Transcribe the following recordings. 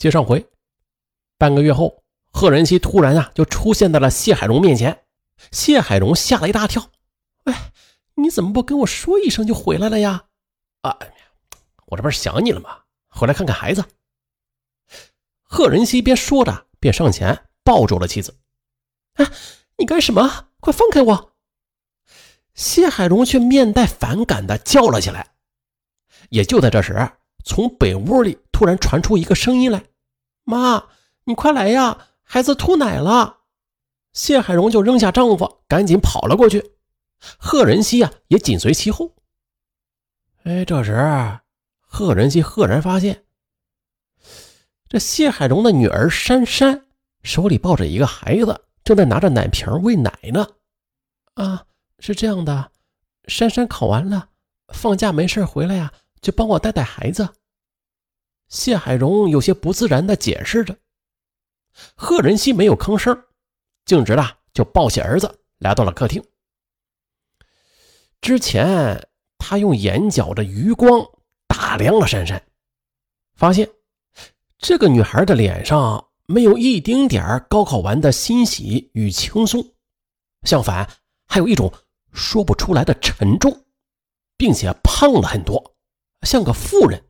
接上回，半个月后，贺仁熙突然啊就出现在了谢海荣面前。谢海荣吓了一大跳：“哎，你怎么不跟我说一声就回来了呀？”“啊，我这不是想你了吗？回来看看孩子。”贺仁熙边说着边上前抱住了妻子。“哎，你干什么？快放开我！”谢海荣却面带反感的叫了起来。也就在这时，从北屋里突然传出一个声音来：“妈，你快来呀，孩子吐奶了！”谢海荣就扔下丈夫，赶紧跑了过去。贺仁熙啊，也紧随其后。哎，这时，贺仁熙赫然发现，这谢海荣的女儿珊珊手里抱着一个孩子，正在拿着奶瓶喂奶呢。啊，是这样的，珊珊考完了，放假没事回来呀，就帮我带带孩子。谢海荣有些不自然地解释着。贺仁熙没有吭声。径直的就抱起儿子来到了客厅。之前他用眼角的余光打量了珊珊，发现这个女孩的脸上没有一丁点高考完的欣喜与轻松，相反还有一种说不出来的沉重，并且胖了很多，像个妇人。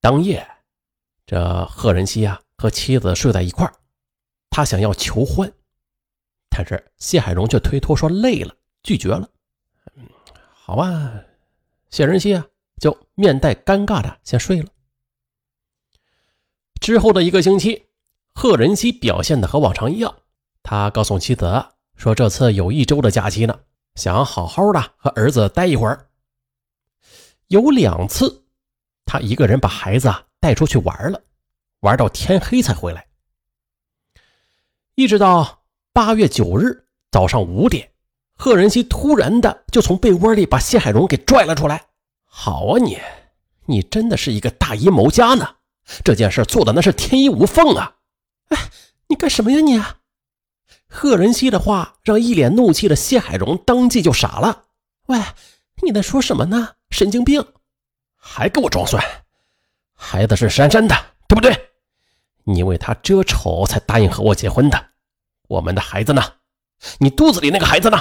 当夜，这贺仁熙啊和妻子睡在一块儿。他想要求欢，但是谢海荣却推脱说累了，拒绝了。好吧，谢仁熙啊，就面带尴尬的先睡了。之后的一个星期，贺仁熙表现的和往常一样。他告诉妻子说，这次有一周的假期呢，想好好的和儿子待一会儿。有两次，他一个人把孩子啊带出去玩了，玩到天黑才回来。一直到八月九日早上五点，贺仁熙突然的就从被窝里把谢海荣给拽了出来。好啊，你，你真的是一个大阴谋家呢！这件事做的那是天衣无缝啊！哎，你干什么呀你？贺仁熙的话让一脸怒气的谢海荣当即就傻了。喂，你在说什么呢？神经病！还给我装蒜！孩子是珊珊的，对不对？你为他遮丑才答应和我结婚的。我们的孩子呢？你肚子里那个孩子呢？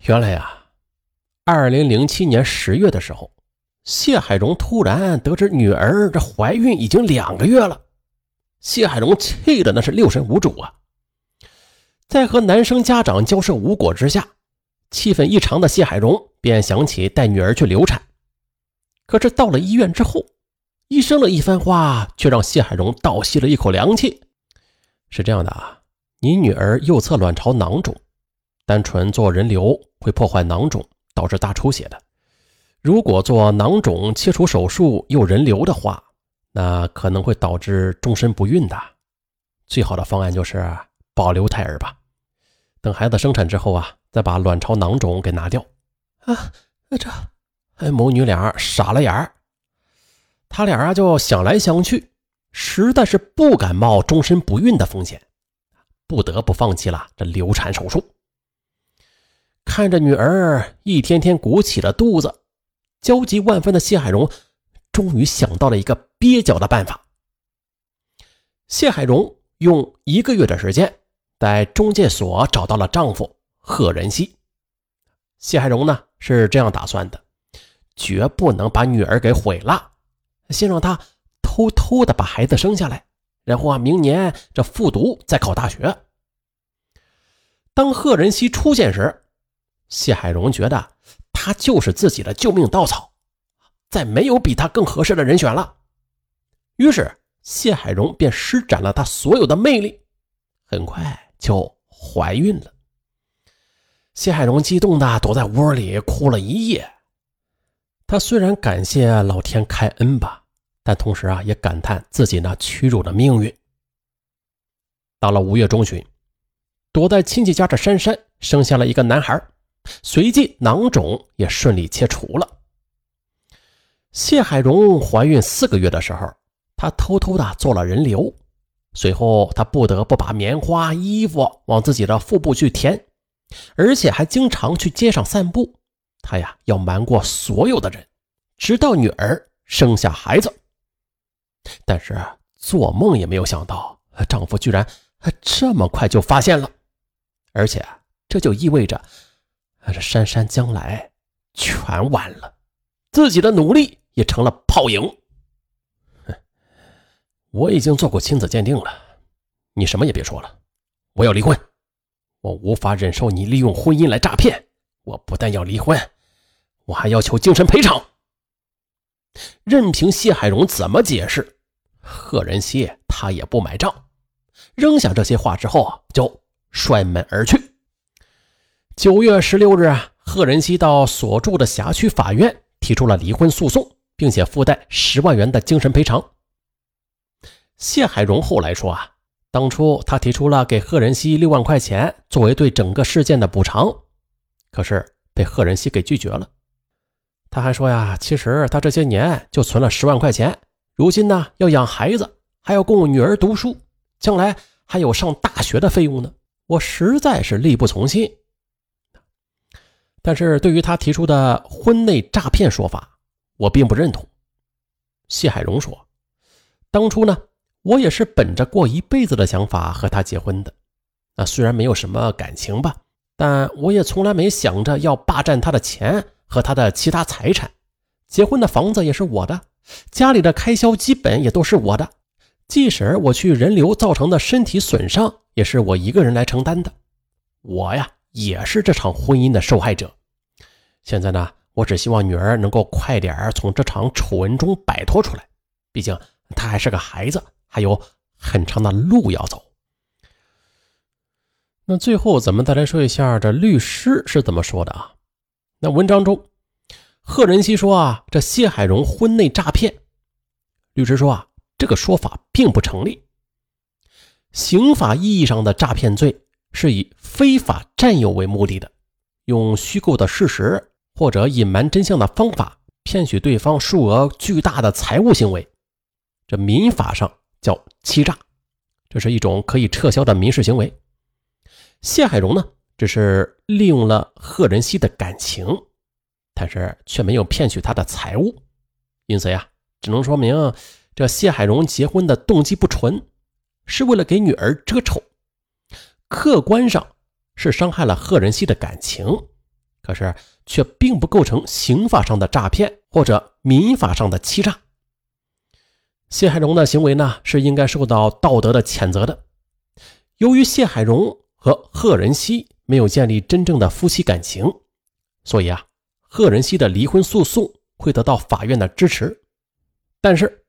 原来呀，二零零七年十月的时候，谢海荣突然得知女儿这怀孕已经两个月了，谢海荣气的那是六神无主啊。在和男生家长交涉无果之下，气愤异常的谢海荣便想起带女儿去流产。可是到了医院之后，医生的一番话却让谢海荣倒吸了一口凉气。是这样的啊，你女儿右侧卵巢囊肿，单纯做人流会破坏囊肿，导致大出血的。如果做囊肿切除手术又人流的话，那可能会导致终身不孕的。最好的方案就是保留胎儿吧，等孩子生产之后啊，再把卵巢囊肿给拿掉。啊，这哎母女俩傻了眼儿，他俩啊就想来想去。实在是不敢冒终身不孕的风险，不得不放弃了这流产手术。看着女儿一天天鼓起了肚子，焦急万分的谢海荣终于想到了一个蹩脚的办法。谢海荣用一个月的时间，在中介所找到了丈夫贺仁熙。谢海荣呢是这样打算的，绝不能把女儿给毁了，先让她。偷偷的把孩子生下来，然后啊，明年这复读再考大学。当贺仁熙出现时，谢海荣觉得他就是自己的救命稻草，再没有比他更合适的人选了。于是谢海荣便施展了他所有的魅力，很快就怀孕了。谢海荣激动的躲在窝里哭了一夜。他虽然感谢老天开恩吧。但同时啊，也感叹自己那屈辱的命运。到了五月中旬，躲在亲戚家的珊珊生下了一个男孩，随即囊肿也顺利切除了。谢海荣怀孕四个月的时候，她偷偷的做了人流，随后她不得不把棉花衣服往自己的腹部去填，而且还经常去街上散步。她呀，要瞒过所有的人，直到女儿。生下孩子。但是做梦也没有想到，丈夫居然这么快就发现了，而且这就意味着，这珊珊将来全完了，自己的努力也成了泡影。我已经做过亲子鉴定了，你什么也别说了，我要离婚，我无法忍受你利用婚姻来诈骗，我不但要离婚，我还要求精神赔偿。任凭谢海荣怎么解释，贺仁熙他也不买账，扔下这些话之后就摔门而去。九月十六日啊，贺仁熙到所住的辖区法院提出了离婚诉讼，并且附带十万元的精神赔偿。谢海荣后来说啊，当初他提出了给贺仁熙六万块钱作为对整个事件的补偿，可是被贺仁熙给拒绝了。他还说呀，其实他这些年就存了十万块钱，如今呢要养孩子，还要供女儿读书，将来还有上大学的费用呢。我实在是力不从心。但是对于他提出的婚内诈骗说法，我并不认同。谢海荣说，当初呢。我也是本着过一辈子的想法和他结婚的，啊，虽然没有什么感情吧，但我也从来没想着要霸占他的钱和他的其他财产。结婚的房子也是我的，家里的开销基本也都是我的，即使我去人流造成的身体损伤，也是我一个人来承担的。我呀，也是这场婚姻的受害者。现在呢，我只希望女儿能够快点从这场丑闻中摆脱出来，毕竟她还是个孩子。还有很长的路要走。那最后，咱们再来说一下这律师是怎么说的啊？那文章中，贺仁熙说啊，这谢海荣婚内诈骗，律师说啊，这个说法并不成立。刑法意义上的诈骗罪是以非法占有为目的的，用虚构的事实或者隐瞒真相的方法骗取对方数额巨大的财物行为，这民法上。叫欺诈，这是一种可以撤销的民事行为。谢海荣呢，只是利用了贺仁熙的感情，但是却没有骗取他的财物，因此呀，只能说明这谢海荣结婚的动机不纯，是为了给女儿遮丑。客观上是伤害了贺仁熙的感情，可是却并不构成刑法上的诈骗或者民法上的欺诈。谢海荣的行为呢，是应该受到道德的谴责的。由于谢海荣和贺仁熙没有建立真正的夫妻感情，所以啊，贺仁熙的离婚诉讼会得到法院的支持。但是，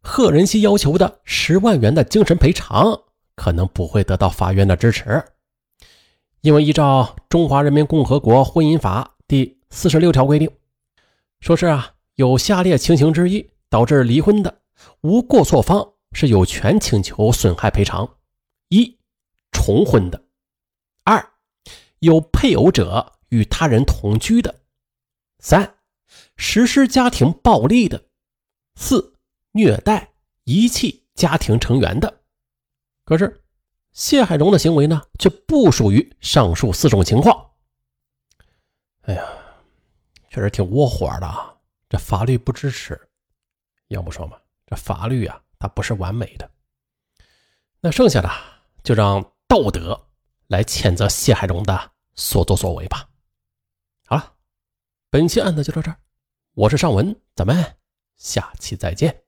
贺仁熙要求的十万元的精神赔偿可能不会得到法院的支持，因为依照《中华人民共和国婚姻法》第四十六条规定，说是啊，有下列情形之一导致离婚的。无过错方是有权请求损害赔偿：一、重婚的；有配偶者与他人同居的；三、实施家庭暴力的；四、虐待、遗弃家庭成员的。可是谢海荣的行为呢，却不属于上述四种情况。哎呀，确实挺窝火的啊！这法律不支持，要不说嘛。这法律啊，它不是完美的。那剩下的就让道德来谴责谢海荣的所作所为吧。好了，本期案子就到这儿，我是尚文，咱们下期再见。